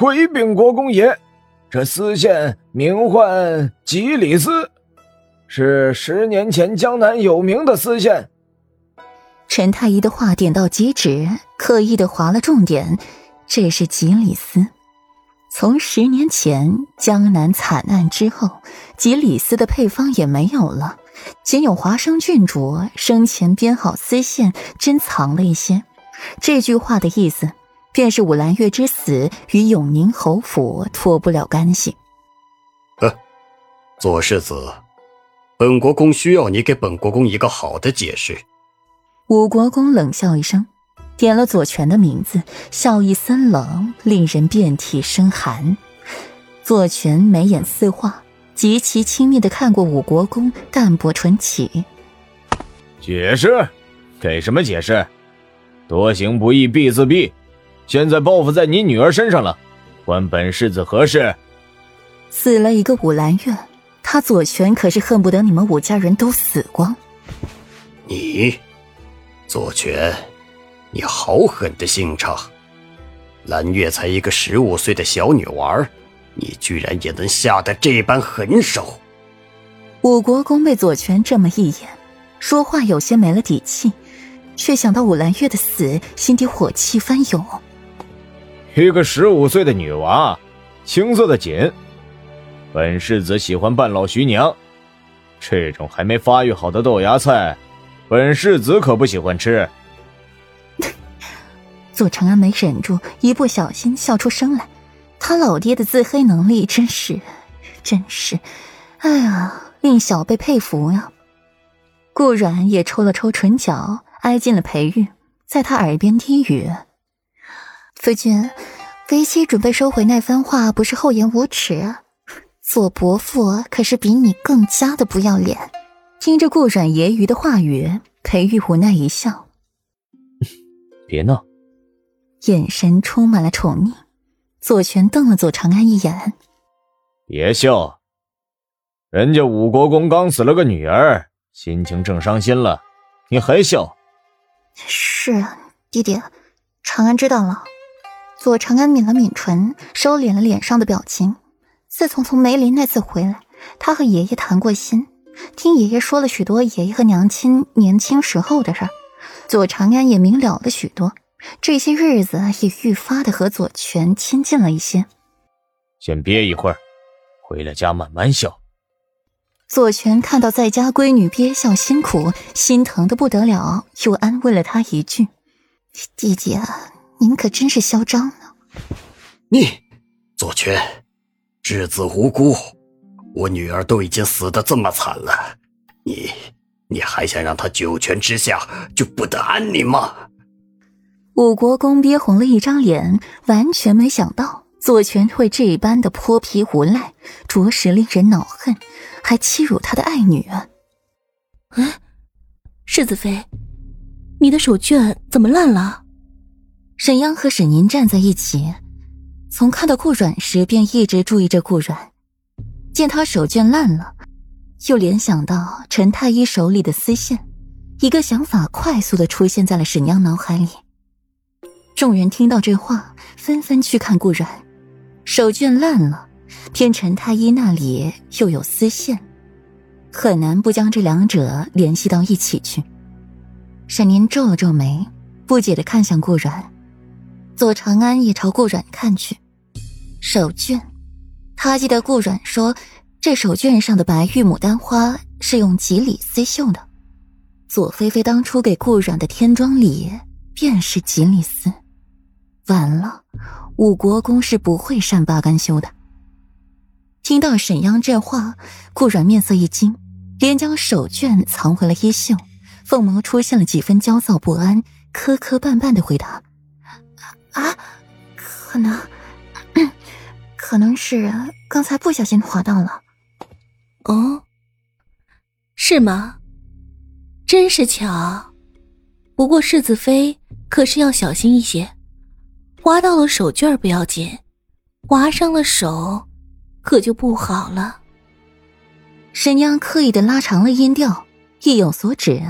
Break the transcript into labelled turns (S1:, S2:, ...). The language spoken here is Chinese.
S1: 回禀国公爷，这丝线名唤吉里斯，是十年前江南有名的丝线。
S2: 陈太医的话点到即止，刻意的划了重点，这是吉里斯。从十年前江南惨案之后，吉里斯的配方也没有了，仅有华生郡主生前编好丝线，珍藏了一些。这句话的意思，便是武兰月之死与永宁侯府脱不了干系。
S3: 呃，左世子，本国公需要你给本国公一个好的解释。
S2: 武国公冷笑一声。点了左权的名字，笑意森冷，令人遍体生寒。左权眉眼似画，极其轻蔑的看过武国公，淡泊唇起。
S1: 解释？给什么解释？多行不义必自毙。现在报复在你女儿身上了，关本世子何事？
S2: 死了一个武兰月，他左权可是恨不得你们武家人都死光。
S3: 你，左权。你好狠的心肠！蓝月才一个十五岁的小女娃，你居然也能下得这般狠手！
S2: 武国公被左权这么一眼，说话有些没了底气，却想到武兰月的死，心底火气翻涌。
S1: 一个十五岁的女娃，青涩的紧。本世子喜欢半老徐娘，这种还没发育好的豆芽菜，本世子可不喜欢吃。
S2: 左长安没忍住，一不小心笑出声来。他老爹的自黑能力真是，真是，哎呀，令小辈佩服呀。顾阮也抽了抽唇角，挨近了裴玉，在他耳边低语：“夫君，为妻准备收回那番话，不是厚颜无耻。左伯父可是比你更加的不要脸。”听着顾阮揶揄的话语，裴玉无奈一笑：“
S1: 别闹。”
S2: 眼神充满了宠溺，左权瞪了左长安一眼：“
S1: 别笑，人家武国公刚死了个女儿，心情正伤心了，你还笑？”“
S2: 是啊弟弟，长安知道了。”左长安抿了抿唇，收敛了脸上的表情。自从从梅林那次回来，他和爷爷谈过心，听爷爷说了许多爷爷和娘亲年轻时候的事儿，左长安也明了了许多。这些日子也愈发的和左权亲近了一些。
S1: 先憋一会儿，回了家慢慢笑。
S2: 左权看到在家闺女憋笑辛苦，心疼的不得了，又安慰了她一句：“弟弟，您可真是嚣张呢。”
S3: 你，左权，稚子无辜，我女儿都已经死的这么惨了，你，你还想让她九泉之下就不得安宁吗？
S2: 武国公憋红了一张脸，完全没想到左权会这般的泼皮无赖，着实令人恼恨，还欺辱他的爱女。
S4: 哎，世子妃，你的手绢怎么烂了？
S2: 沈央和沈宁站在一起，从看到顾阮时便一直注意着顾阮，见他手绢烂了，又联想到陈太医手里的丝线，一个想法快速的出现在了沈央脑海里。众人听到这话，纷纷去看顾阮，手绢烂了，偏陈太医那里又有丝线，很难不将这两者联系到一起去。沈宁皱了皱眉，不解的看向顾阮，左长安也朝顾阮看去。手绢，他记得顾阮说，这手绢上的白玉牡丹花是用吉里丝绣的，左菲菲当初给顾阮的天妆礼便是吉里丝。完了，武国公是不会善罢甘休的。听到沈央这话，顾阮面色一惊，连将手绢藏回了衣袖，凤眸出现了几分焦躁不安，磕磕绊绊的回答：“啊，可能，可能是刚才不小心滑到了。”“
S4: 哦，是吗？真是巧。不过世子妃可是要小心一些。”划到了手绢不要紧，划伤了手，可就不好了。
S2: 沈娘刻意的拉长了音调，意有所指。